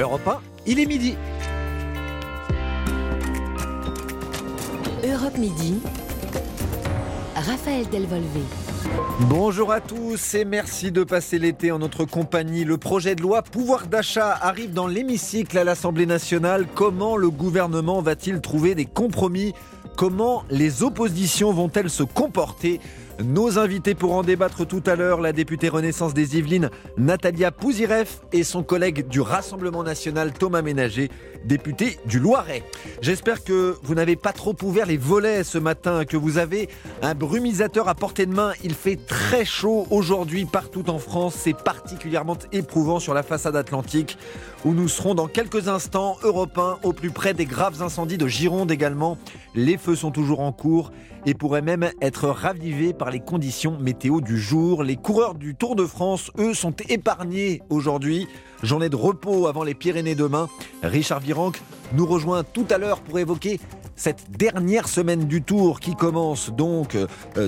Europe 1, il est midi. Europe Midi. Raphaël Delvolvé. Bonjour à tous et merci de passer l'été en notre compagnie. Le projet de loi pouvoir d'achat arrive dans l'hémicycle à l'Assemblée nationale. Comment le gouvernement va-t-il trouver des compromis? Comment les oppositions vont-elles se comporter? Nos invités pour en débattre tout à l'heure, la députée Renaissance des Yvelines, Natalia Pouzireff et son collègue du Rassemblement national, Thomas Ménager, député du Loiret. J'espère que vous n'avez pas trop ouvert les volets ce matin, que vous avez un brumisateur à portée de main. Il fait très chaud aujourd'hui partout en France. C'est particulièrement éprouvant sur la façade atlantique où nous serons dans quelques instants européens au plus près des graves incendies de Gironde également. Les feux sont toujours en cours et pourraient même être ravivés par les conditions météo du jour. Les coureurs du Tour de France, eux, sont épargnés aujourd'hui. Journée de repos avant les Pyrénées demain. Richard Virenque nous rejoint tout à l'heure pour évoquer cette dernière semaine du Tour qui commence donc euh,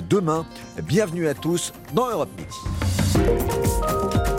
demain. Bienvenue à tous dans Europe Midi.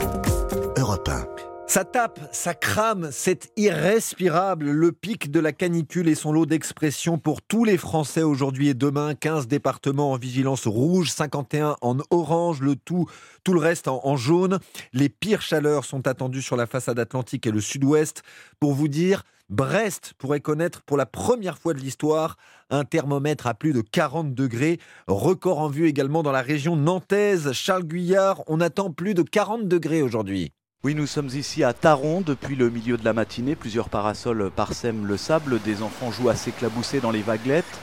Europe 1. Ça tape, ça crame, c'est irrespirable. Le pic de la canicule et son lot d'expression pour tous les Français aujourd'hui et demain. 15 départements en vigilance rouge, 51 en orange, le tout, tout le reste en, en jaune. Les pires chaleurs sont attendues sur la façade atlantique et le sud-ouest. Pour vous dire, Brest pourrait connaître pour la première fois de l'histoire un thermomètre à plus de 40 degrés. Record en vue également dans la région nantaise. Charles Guyard, on attend plus de 40 degrés aujourd'hui. Oui, nous sommes ici à Taron depuis le milieu de la matinée. Plusieurs parasols parsèment le sable. Des enfants jouent à s'éclabousser dans les vaguelettes.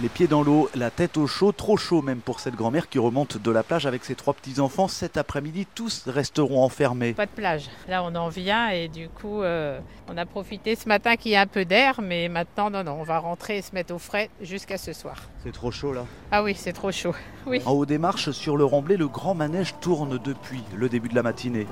Les pieds dans l'eau, la tête au chaud, trop chaud même pour cette grand-mère qui remonte de la plage avec ses trois petits-enfants. Cet après-midi, tous resteront enfermés. Pas de plage. Là, on en vient et du coup, euh, on a profité ce matin qu'il y a un peu d'air, mais maintenant, non, non, on va rentrer et se mettre au frais jusqu'à ce soir. C'est trop chaud là Ah oui, c'est trop chaud. Oui. En haut des marches, sur le remblai, le grand manège tourne depuis le début de la matinée.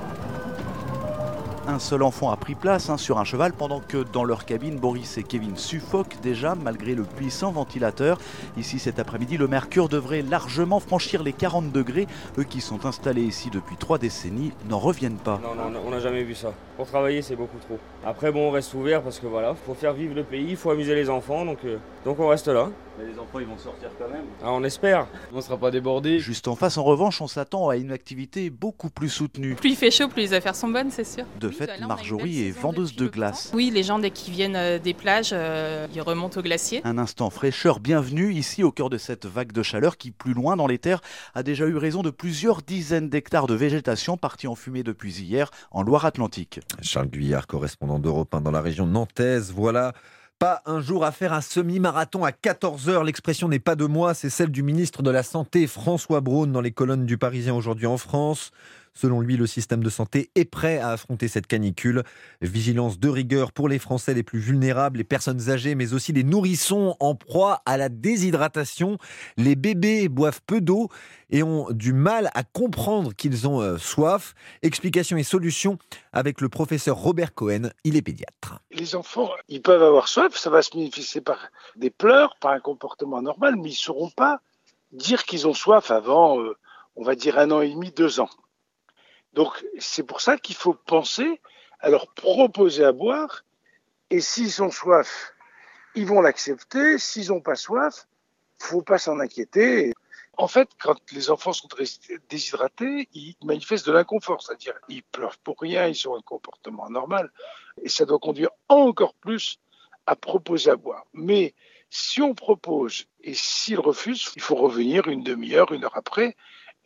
Un seul enfant a pris place hein, sur un cheval pendant que dans leur cabine, Boris et Kevin suffoquent déjà malgré le puissant ventilateur. Ici cet après-midi, le mercure devrait largement franchir les 40 degrés. Eux qui sont installés ici depuis trois décennies n'en reviennent pas. Non, non, on n'a jamais vu ça. Pour travailler, c'est beaucoup trop. Après, bon, on reste ouvert parce que voilà, faut faire vivre le pays, il faut amuser les enfants, donc, euh, donc on reste là. Mais les enfants, ils vont sortir quand même. Ah, on espère. On ne sera pas débordés. Juste en face, en revanche, on s'attend à une activité beaucoup plus soutenue. Plus il fait chaud, plus les affaires sont bonnes, c'est sûr. De fait, Marjorie est vendeuse de glace. Oui, les gens, dès qu'ils viennent euh, des plages, euh, ils remontent au glacier. Un instant fraîcheur bienvenue ici au cœur de cette vague de chaleur qui, plus loin dans les terres, a déjà eu raison de plusieurs dizaines d'hectares de végétation partis en fumée depuis hier en Loire-Atlantique. Charles Guyard, correspondant d'Europe 1 dans la région nantaise. Voilà. Pas un jour à faire un semi-marathon à 14h. L'expression n'est pas de moi, c'est celle du ministre de la Santé, François Braun, dans les colonnes du Parisien aujourd'hui en France. Selon lui, le système de santé est prêt à affronter cette canicule. Vigilance de rigueur pour les Français les plus vulnérables, les personnes âgées, mais aussi les nourrissons en proie à la déshydratation. Les bébés boivent peu d'eau et ont du mal à comprendre qu'ils ont euh, soif. Explications et solutions avec le professeur Robert Cohen, il est pédiatre. Les enfants, ils peuvent avoir soif, ça va se manifester par des pleurs, par un comportement normal, mais ils ne sauront pas dire qu'ils ont soif avant, euh, on va dire, un an et demi, deux ans. Donc c'est pour ça qu'il faut penser à leur proposer à boire, et s'ils ont soif, ils vont l'accepter, s'ils n'ont pas soif, faut pas s'en inquiéter. En fait, quand les enfants sont déshydratés, ils manifestent de l'inconfort, c'est-à-dire ils pleurent pour rien, ils ont un comportement normal, et ça doit conduire encore plus à proposer à boire. Mais si on propose et s'ils refusent, il faut revenir une demi-heure, une heure après,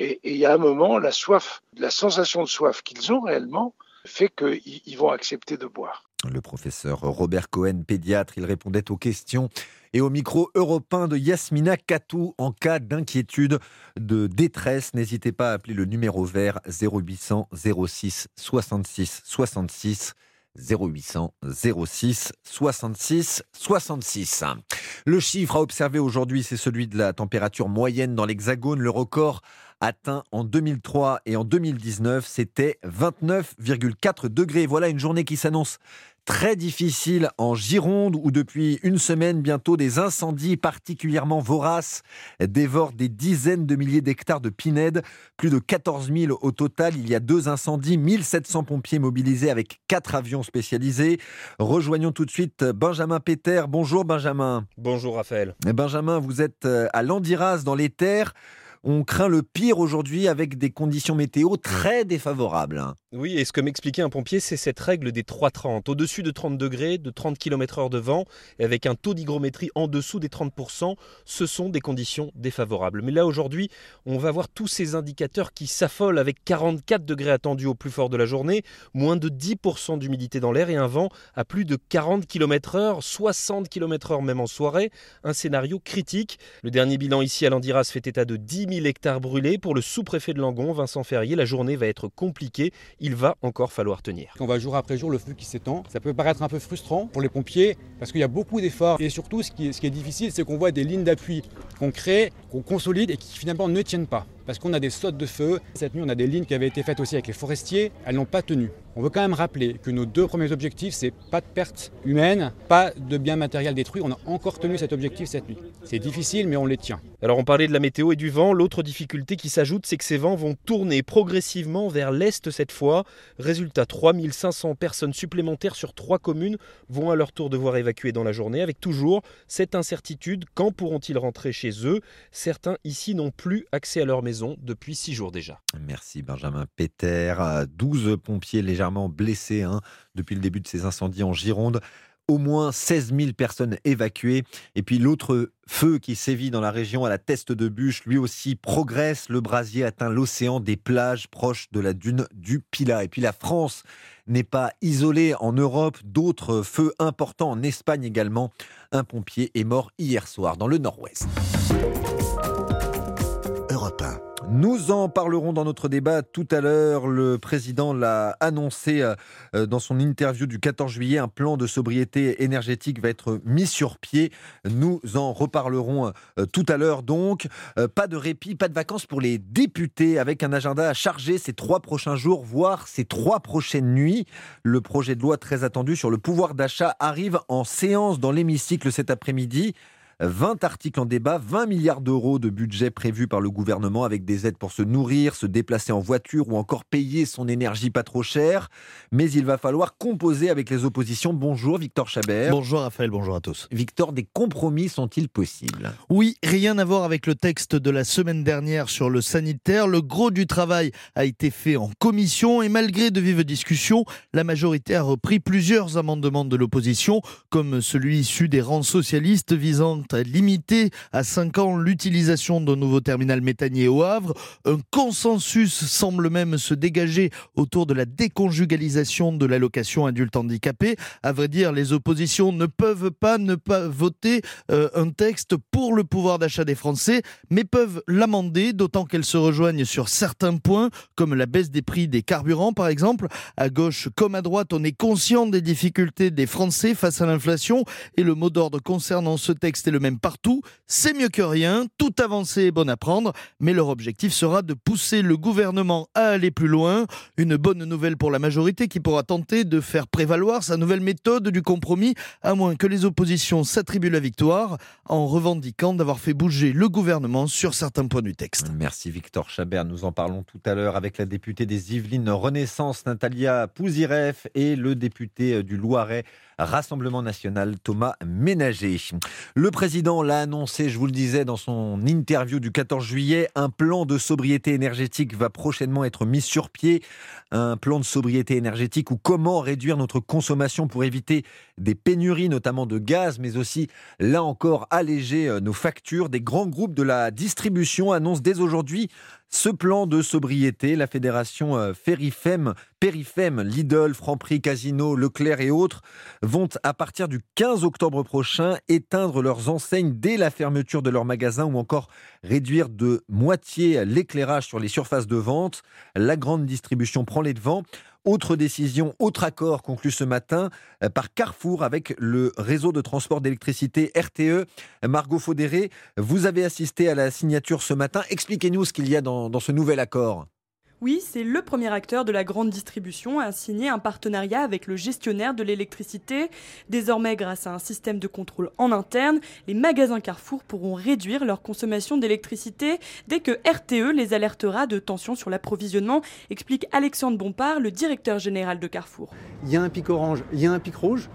et il y a un moment, la soif, la sensation de soif qu'ils ont réellement fait qu'ils vont accepter de boire. Le professeur Robert Cohen, pédiatre, il répondait aux questions et au micro européen de Yasmina Katou en cas d'inquiétude, de détresse. N'hésitez pas à appeler le numéro vert 0800 06 66 66. 0800 06 66 66. Le chiffre à observer aujourd'hui, c'est celui de la température moyenne dans l'Hexagone. Le record atteint en 2003 et en 2019, c'était 29,4 degrés. Voilà une journée qui s'annonce très difficile en Gironde où depuis une semaine bientôt des incendies particulièrement voraces dévorent des dizaines de milliers d'hectares de pinèdes. Plus de 14 000 au total. Il y a deux incendies, 1700 pompiers mobilisés avec quatre avions spécialisés. Rejoignons tout de suite Benjamin Péter. Bonjour Benjamin. Bonjour Raphaël. Benjamin, vous êtes euh, à Landiras dans les terres. On craint le pire aujourd'hui avec des conditions météo très défavorables. Oui, et ce que m'expliquait un pompier, c'est cette règle des 3,30. Au-dessus de 30 degrés, de 30 km/h de vent, et avec un taux d'hygrométrie en dessous des 30%, ce sont des conditions défavorables. Mais là, aujourd'hui, on va voir tous ces indicateurs qui s'affolent avec 44 degrés attendus au plus fort de la journée, moins de 10% d'humidité dans l'air et un vent à plus de 40 km/h, 60 km/h même en soirée. Un scénario critique. Le dernier bilan ici à Landiras fait état de 10 000 hectares brûlés. Pour le sous-préfet de Langon, Vincent Ferrier, la journée va être compliquée il va encore falloir tenir. On va jour après jour le feu qui s'étend. Ça peut paraître un peu frustrant pour les pompiers parce qu'il y a beaucoup d'efforts et surtout ce qui est difficile c'est qu'on voit des lignes d'appui qu'on crée, qu'on consolide et qui finalement ne tiennent pas parce qu'on a des sautes de feu. Cette nuit, on a des lignes qui avaient été faites aussi avec les forestiers, elles n'ont pas tenu. On veut quand même rappeler que nos deux premiers objectifs, c'est pas de perte humaine, pas de biens matériels détruits. On a encore tenu cet objectif cette nuit. C'est difficile, mais on les tient. Alors on parlait de la météo et du vent. L'autre difficulté qui s'ajoute, c'est que ces vents vont tourner progressivement vers l'est cette fois. Résultat, 3500 personnes supplémentaires sur trois communes vont à leur tour devoir évacuer dans la journée, avec toujours cette incertitude. Quand pourront-ils rentrer chez eux? Certains ici n'ont plus accès à leur maison depuis six jours déjà. Merci Benjamin Péter. 12 pompiers légèrement blessés hein, depuis le début de ces incendies en Gironde. Au moins 16 000 personnes évacuées. Et puis l'autre feu qui sévit dans la région à la teste de bûche, lui aussi progresse. Le brasier atteint l'océan des plages proches de la dune du Pila. Et puis la France n'est pas isolée en Europe. D'autres feux importants en Espagne également. Un pompier est mort hier soir dans le nord-ouest. Nous en parlerons dans notre débat tout à l'heure. Le président l'a annoncé euh, dans son interview du 14 juillet. Un plan de sobriété énergétique va être mis sur pied. Nous en reparlerons euh, tout à l'heure. Donc, euh, pas de répit, pas de vacances pour les députés avec un agenda à charger ces trois prochains jours, voire ces trois prochaines nuits. Le projet de loi très attendu sur le pouvoir d'achat arrive en séance dans l'hémicycle cet après-midi. 20 articles en débat, 20 milliards d'euros de budget prévu par le gouvernement avec des aides pour se nourrir, se déplacer en voiture ou encore payer son énergie pas trop chère. Mais il va falloir composer avec les oppositions. Bonjour Victor Chabert. Bonjour Raphaël, bonjour à tous. Victor, des compromis sont-ils possibles? Oui, rien à voir avec le texte de la semaine dernière sur le sanitaire. Le gros du travail a été fait en commission et malgré de vives discussions, la majorité a repris plusieurs amendements de l'opposition, comme celui issu des rangs socialistes visant à limiter à 5 ans l'utilisation d'un nouveau terminal méthanier au Havre. Un consensus semble même se dégager autour de la déconjugalisation de l'allocation adulte handicapé. À vrai dire, les oppositions ne peuvent pas ne pas voter euh, un texte pour le pouvoir d'achat des Français, mais peuvent l'amender, d'autant qu'elles se rejoignent sur certains points, comme la baisse des prix des carburants par exemple. À gauche comme à droite, on est conscient des difficultés des Français face à l'inflation et le mot d'ordre concernant ce texte est le même partout. C'est mieux que rien, tout avancé est bon à prendre, mais leur objectif sera de pousser le gouvernement à aller plus loin. Une bonne nouvelle pour la majorité qui pourra tenter de faire prévaloir sa nouvelle méthode du compromis, à moins que les oppositions s'attribuent la victoire en revendiquant d'avoir fait bouger le gouvernement sur certains points du texte. Merci Victor Chabert. Nous en parlons tout à l'heure avec la députée des Yvelines Renaissance, Natalia Pouziref, et le député du Loiret, Rassemblement national, Thomas Ménager. Le président l'a annoncé, je vous le disais, dans son interview du 14 juillet, un plan de sobriété énergétique va prochainement être mis sur pied. Un plan de sobriété énergétique ou comment réduire notre consommation pour éviter des pénuries, notamment de gaz, mais aussi, là encore, alléger euh, nos factures. Des grands groupes de la distribution annoncent dès aujourd'hui ce plan de sobriété, la fédération euh, Ferifem, Lidl, Franprix, Casino, Leclerc et autres vont à partir du 15 octobre prochain éteindre leurs enseignes dès la fermeture de leurs magasins ou encore réduire de moitié l'éclairage sur les surfaces de vente. La grande distribution prend les devants. Autre décision, autre accord conclu ce matin euh, par Carrefour avec le réseau de transport d'électricité RTE. Margot Faudéré, vous avez assisté à la signature ce matin. Expliquez-nous ce qu'il y a dans, dans ce nouvel accord. Oui, c'est le premier acteur de la grande distribution à signer un partenariat avec le gestionnaire de l'électricité. Désormais, grâce à un système de contrôle en interne, les magasins Carrefour pourront réduire leur consommation d'électricité dès que RTE les alertera de tension sur l'approvisionnement, explique Alexandre Bompard, le directeur général de Carrefour. Il y a un pic orange, il y a un pic rouge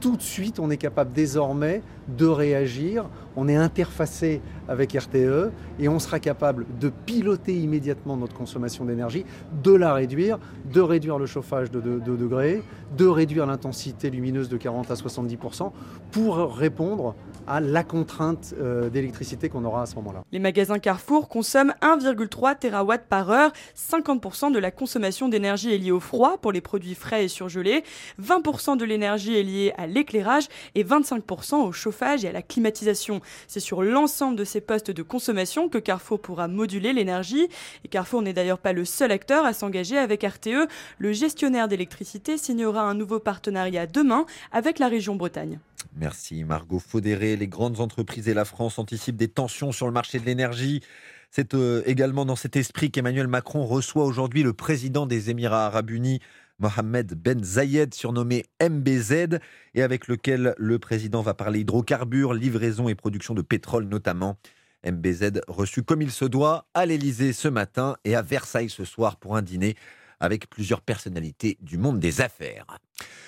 tout de suite, on est capable désormais de réagir. On est interfacé avec RTE et on sera capable de piloter immédiatement notre consommation d'énergie, de la réduire, de réduire le chauffage de 2 degrés, de réduire l'intensité lumineuse de 40 à 70% pour répondre à la contrainte euh, d'électricité qu'on aura à ce moment-là. Les magasins Carrefour consomment 1,3 TWh par heure. 50% de la consommation d'énergie est liée au froid pour les produits frais et surgelés. 20% de l'énergie est liée à l'éclairage et 25% au chauffage et à la climatisation. C'est sur l'ensemble de ces postes de consommation que Carrefour pourra moduler l'énergie. Carrefour n'est d'ailleurs pas le seul acteur à s'engager avec RTE. Le gestionnaire d'électricité signera un nouveau partenariat demain avec la région Bretagne. Merci Margot Faudéré. Les grandes entreprises et la France anticipent des tensions sur le marché de l'énergie. C'est euh, également dans cet esprit qu'Emmanuel Macron reçoit aujourd'hui le président des Émirats arabes unis, Mohamed Ben Zayed, surnommé MBZ, et avec lequel le président va parler hydrocarbures, livraison et production de pétrole notamment. MBZ reçu comme il se doit à l'Elysée ce matin et à Versailles ce soir pour un dîner avec plusieurs personnalités du monde des affaires.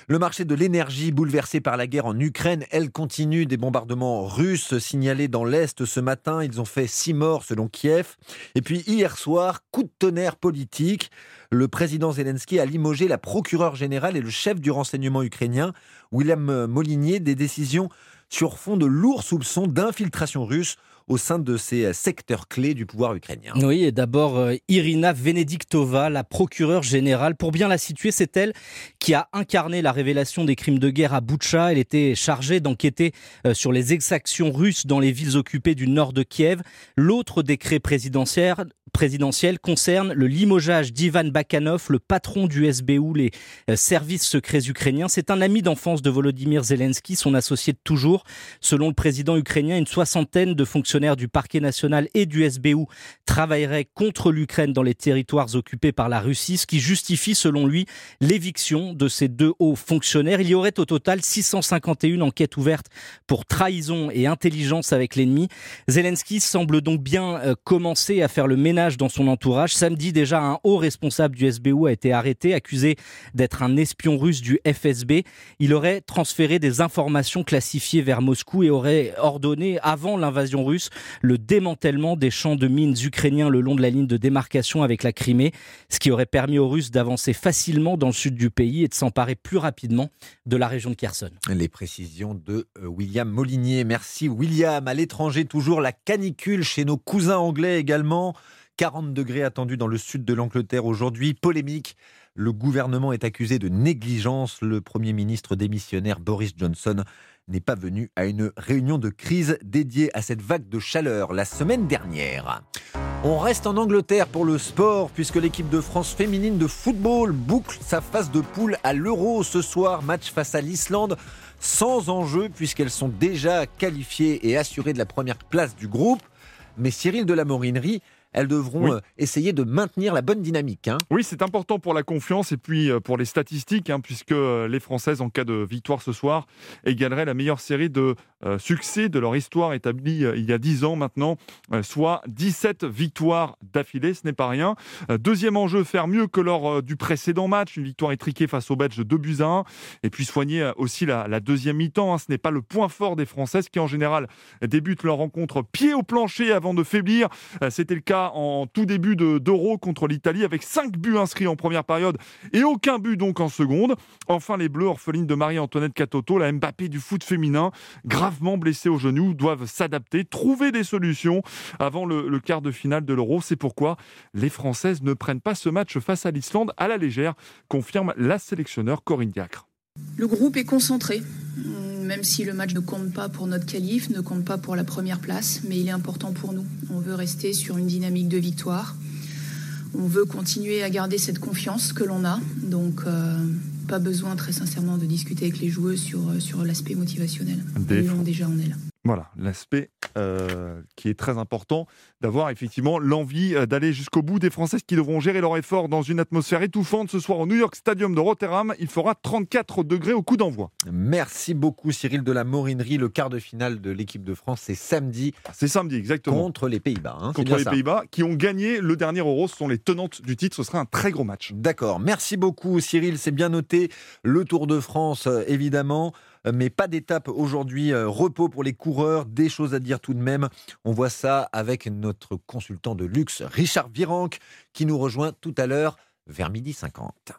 Le marché de l'énergie bouleversé par la guerre en Ukraine, elle continue. Des bombardements russes signalés dans l'Est ce matin. Ils ont fait six morts selon Kiev. Et puis hier soir, coup de tonnerre politique. Le président Zelensky a limogé la procureure générale et le chef du renseignement ukrainien, William Molinier, des décisions sur fond de lourds soupçons d'infiltration russe au sein de ces secteurs clés du pouvoir ukrainien. Oui, et d'abord euh, Irina Venediktova, la procureure générale. Pour bien la situer, c'est elle qui a incarné la révélation des crimes de guerre à Boutcha. Elle était chargée d'enquêter euh, sur les exactions russes dans les villes occupées du nord de Kiev. L'autre décret présidentiel, présidentielle concerne le limogeage d'Ivan Bakanov, le patron du SBU, les euh, services secrets ukrainiens. C'est un ami d'enfance de Volodymyr Zelensky, son associé de toujours. Selon le président ukrainien, une soixantaine de fonctionnaires du parquet national et du SBU travailleraient contre l'Ukraine dans les territoires occupés par la Russie, ce qui justifie, selon lui, l'éviction de ces deux hauts fonctionnaires. Il y aurait au total 651 enquêtes ouvertes pour trahison et intelligence avec l'ennemi. Zelensky semble donc bien euh, commencer à faire le ménage dans son entourage. Samedi, déjà, un haut responsable du SBU a été arrêté, accusé d'être un espion russe du FSB. Il aurait transféré des informations classifiées vers Moscou et aurait ordonné, avant l'invasion russe, le démantèlement des champs de mines ukrainiens le long de la ligne de démarcation avec la Crimée, ce qui aurait permis aux Russes d'avancer facilement dans le sud du pays et de s'emparer plus rapidement de la région de Kherson. Les précisions de euh, William Molinier. Merci William. À l'étranger, toujours la canicule chez nos cousins anglais également. 40 degrés attendus dans le sud de l'Angleterre aujourd'hui. Polémique. Le gouvernement est accusé de négligence. Le Premier ministre démissionnaire Boris Johnson n'est pas venu à une réunion de crise dédiée à cette vague de chaleur la semaine dernière. On reste en Angleterre pour le sport puisque l'équipe de France féminine de football boucle sa phase de poule à l'Euro ce soir, match face à l'Islande sans enjeu puisqu'elles sont déjà qualifiées et assurées de la première place du groupe. Mais Cyril de la Morinerie elles devront euh, essayer de maintenir la bonne dynamique. Hein. Oui, c'est important pour la confiance et puis euh, pour les statistiques, hein, puisque euh, les Françaises, en cas de victoire ce soir, égaleraient la meilleure série de succès de leur histoire établie il y a 10 ans maintenant, soit 17 victoires d'affilée, ce n'est pas rien. deuxième enjeu, faire mieux que lors du précédent match, une victoire étriquée face aux Belges de 2 buts à 1, et puis soigner aussi la, deuxième mi-temps. Hein. Ce n'est pas le point fort des Françaises qui, en général, débutent leur rencontre pied au plancher avant de faiblir. C'était le cas en tout début d'Euro contre l'Italie avec 5 buts inscrits en première période et aucun but donc en seconde. Enfin, les Bleus, orphelines de Marie-Antoinette Catoto, la Mbappé du foot féminin, gravement blessée au genou, doivent s'adapter, trouver des solutions avant le, le quart de finale de l'Euro. C'est pourquoi les Françaises ne prennent pas ce match face à l'Islande à la légère, confirme la sélectionneur Corinne Diacre. Le groupe est concentré même si le match ne compte pas pour notre qualif, ne compte pas pour la première place, mais il est important pour nous. On veut rester sur une dynamique de victoire. On veut continuer à garder cette confiance que l'on a. Donc, euh, pas besoin très sincèrement de discuter avec les joueuses sur, sur l'aspect motivationnel. Ils déjà en elle. Voilà, l'aspect euh, qui est très important, d'avoir effectivement l'envie euh, d'aller jusqu'au bout des Françaises qui devront gérer leur effort dans une atmosphère étouffante. Ce soir au New York Stadium de Rotterdam, il fera 34 degrés au coup d'envoi. Merci beaucoup Cyril de la Morinerie. Le quart de finale de l'équipe de France, c'est samedi. C'est samedi, exactement. Contre les Pays-Bas. hein, Contre les. Pays-Bas, qui ont gagné le dernier Euro, ce sont les tenantes du titre. Ce sera un très gros match. D'accord. Merci beaucoup Cyril, c'est bien noté. Le Tour de France, euh, évidemment. Euh, Mais pas d'étape aujourd'hui, euh, repos pour les coureurs, des choses à dire tout de même. On voit ça avec notre consultant de luxe, Richard Virenque, qui nous rejoint tout à l'heure vers midi 50.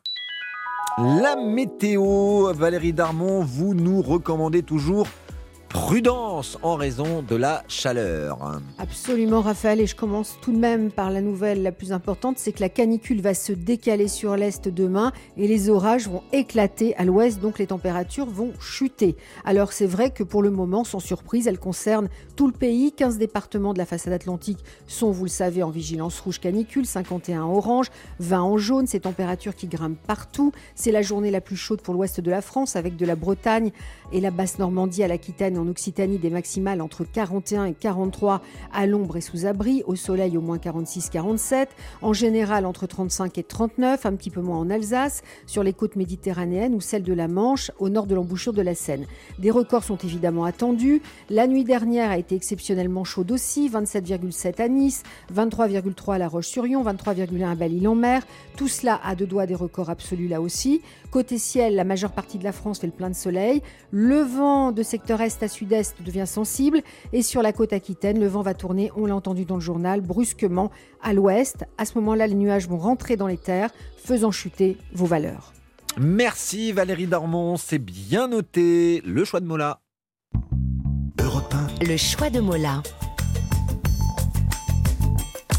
La météo, Valérie Darmon, vous nous recommandez toujours prudence en raison de la chaleur. Absolument, Raphaël. Et je commence tout de même par la nouvelle la plus importante, c'est que la canicule va se décaler sur l'est demain et les orages vont éclater à l'ouest, donc les températures vont chuter. Alors c'est vrai que pour le moment, sans surprise, elle concerne tout le pays. 15 départements de la façade atlantique sont, vous le savez, en vigilance rouge canicule, 51 en orange, 20 en jaune. Ces températures qui grimpent partout. C'est la journée la plus chaude pour l'ouest de la France, avec de la Bretagne et la basse Normandie à l'Aquitaine en Occitanie des maximales entre 41 et 43 à l'ombre et sous abri, au soleil au moins 46-47, en général entre 35 et 39, un petit peu moins en Alsace, sur les côtes méditerranéennes ou celles de la Manche, au nord de l'embouchure de la Seine. Des records sont évidemment attendus. La nuit dernière a été exceptionnellement chaude aussi, 27,7 à Nice, 23,3 à La Roche-sur-Yon, 23,1 à Belle-Île-en-Mer. Tout cela à deux doigts des records absolus là aussi. Côté ciel, la majeure partie de la France fait le plein de soleil. Le vent de secteur est sud-est devient sensible et sur la côte aquitaine, le vent va tourner, on l'a entendu dans le journal, brusquement à l'ouest. À ce moment-là, les nuages vont rentrer dans les terres, faisant chuter vos valeurs. Merci Valérie Darmon, c'est bien noté. Le choix de Mola. Le choix de Mola.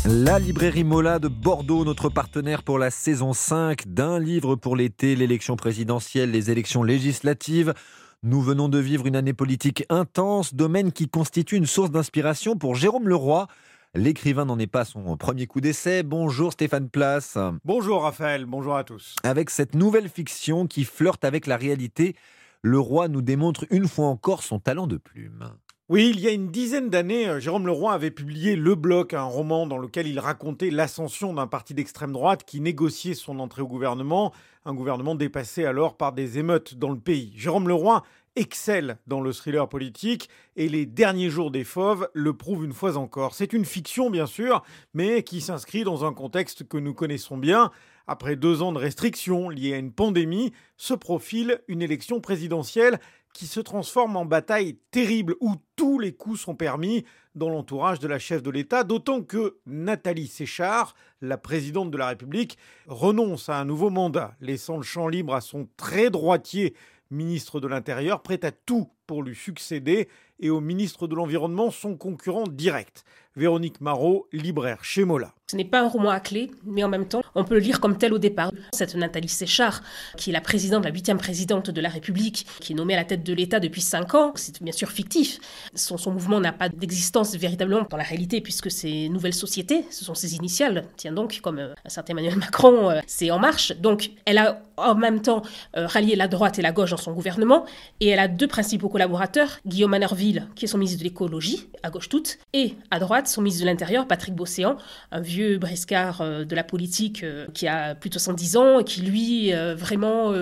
La librairie Mola de Bordeaux, notre partenaire pour la saison 5 d'un livre pour l'été, l'élection présidentielle, les élections législatives. Nous venons de vivre une année politique intense, domaine qui constitue une source d'inspiration pour Jérôme Leroy. L'écrivain n'en est pas à son premier coup d'essai. Bonjour Stéphane Place. Bonjour Raphaël, bonjour à tous. Avec cette nouvelle fiction qui flirte avec la réalité, Leroy nous démontre une fois encore son talent de plume. Oui, il y a une dizaine d'années, euh, Jérôme Leroy avait publié Le Bloc, un roman dans lequel il racontait l'ascension d'un parti d'extrême droite qui négociait son entrée au gouvernement, un gouvernement dépassé alors par des émeutes dans le pays. Jérôme Leroy excelle dans le thriller politique et les derniers jours des fauves le prouvent une fois encore. C'est une fiction bien sûr, mais qui s'inscrit dans un contexte que nous connaissons bien. Après deux ans de restrictions liées à une pandémie, se profile une élection présidentielle qui se transforme en bataille terrible où tous les coups sont permis dans l'entourage de la chef de l'État, d'autant que Nathalie Séchard, la présidente de la République, renonce à un nouveau mandat, laissant le champ libre à son très droitier ministre de l'Intérieur, prêt à tout pour lui succéder, et au ministre de l'Environnement, son concurrent direct, Véronique Marot, libraire chez Mola. Ce n'est pas un roman à clé, mais en même temps, on peut le lire comme tel au départ. Cette Nathalie Séchard, qui est la présidente, la huitième présidente de la République, qui est nommée à la tête de l'État depuis cinq ans, c'est bien sûr fictif. Son, son mouvement n'a pas d'existence véritablement dans la réalité, puisque c'est Nouvelle Société, ce sont ses initiales. Tiens donc, comme euh, un certain Emmanuel Macron, euh, c'est En Marche. Donc, elle a en même temps euh, rallié la droite et la gauche dans son gouvernement, et elle a deux principaux Guillaume Manerville, qui est son ministre de l'écologie, à gauche toute, et à droite, son ministre de l'Intérieur, Patrick Bosséan, un vieux briscard euh, de la politique euh, qui a plus de 110 ans et qui, lui, euh, vraiment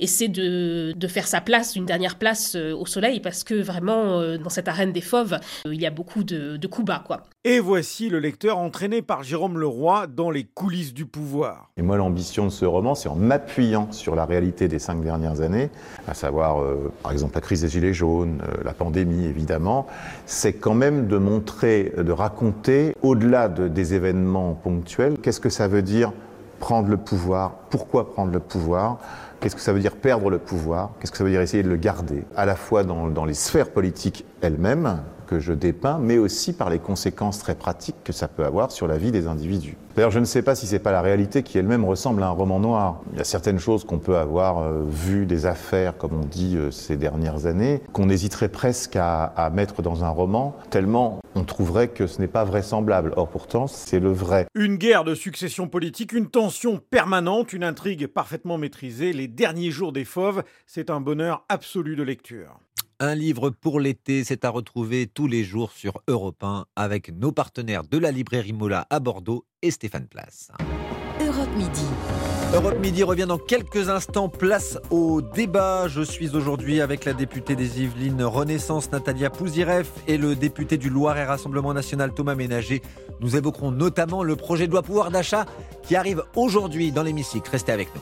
essaie de, de faire sa place, une dernière place au soleil, parce que vraiment, dans cette arène des fauves, il y a beaucoup de, de coups bas, quoi. Et voici le lecteur entraîné par Jérôme Leroy dans les coulisses du pouvoir. Et moi, l'ambition de ce roman, c'est en m'appuyant sur la réalité des cinq dernières années, à savoir, euh, par exemple, la crise des Gilets jaunes, euh, la pandémie, évidemment, c'est quand même de montrer, de raconter, au-delà de- des événements ponctuels, qu'est-ce que ça veut dire prendre le pouvoir, pourquoi prendre le pouvoir, qu'est-ce que ça veut dire perdre le pouvoir, qu'est-ce que ça veut dire essayer de le garder, à la fois dans les sphères politiques elles-mêmes, que je dépeins, mais aussi par les conséquences très pratiques que ça peut avoir sur la vie des individus. D'ailleurs, je ne sais pas si c'est pas la réalité qui elle-même ressemble à un roman noir. Il y a certaines choses qu'on peut avoir euh, vues, des affaires, comme on dit euh, ces dernières années, qu'on hésiterait presque à, à mettre dans un roman, tellement on trouverait que ce n'est pas vraisemblable. Or pourtant, c'est le vrai. Une guerre de succession politique, une tension permanente, une intrigue parfaitement maîtrisée. Les derniers jours des fauves, c'est un bonheur absolu de lecture. Un livre pour l'été, c'est à retrouver tous les jours sur Europe 1 avec nos partenaires de la librairie Mola à Bordeaux et Stéphane Place. Europe Midi. Europe Midi revient dans quelques instants. Place au débat. Je suis aujourd'hui avec la députée des Yvelines Renaissance Natalia Pouzireff et le député du Loiret Rassemblement National Thomas Ménager. Nous évoquerons notamment le projet de loi pouvoir d'achat qui arrive aujourd'hui dans l'hémicycle. Restez avec nous.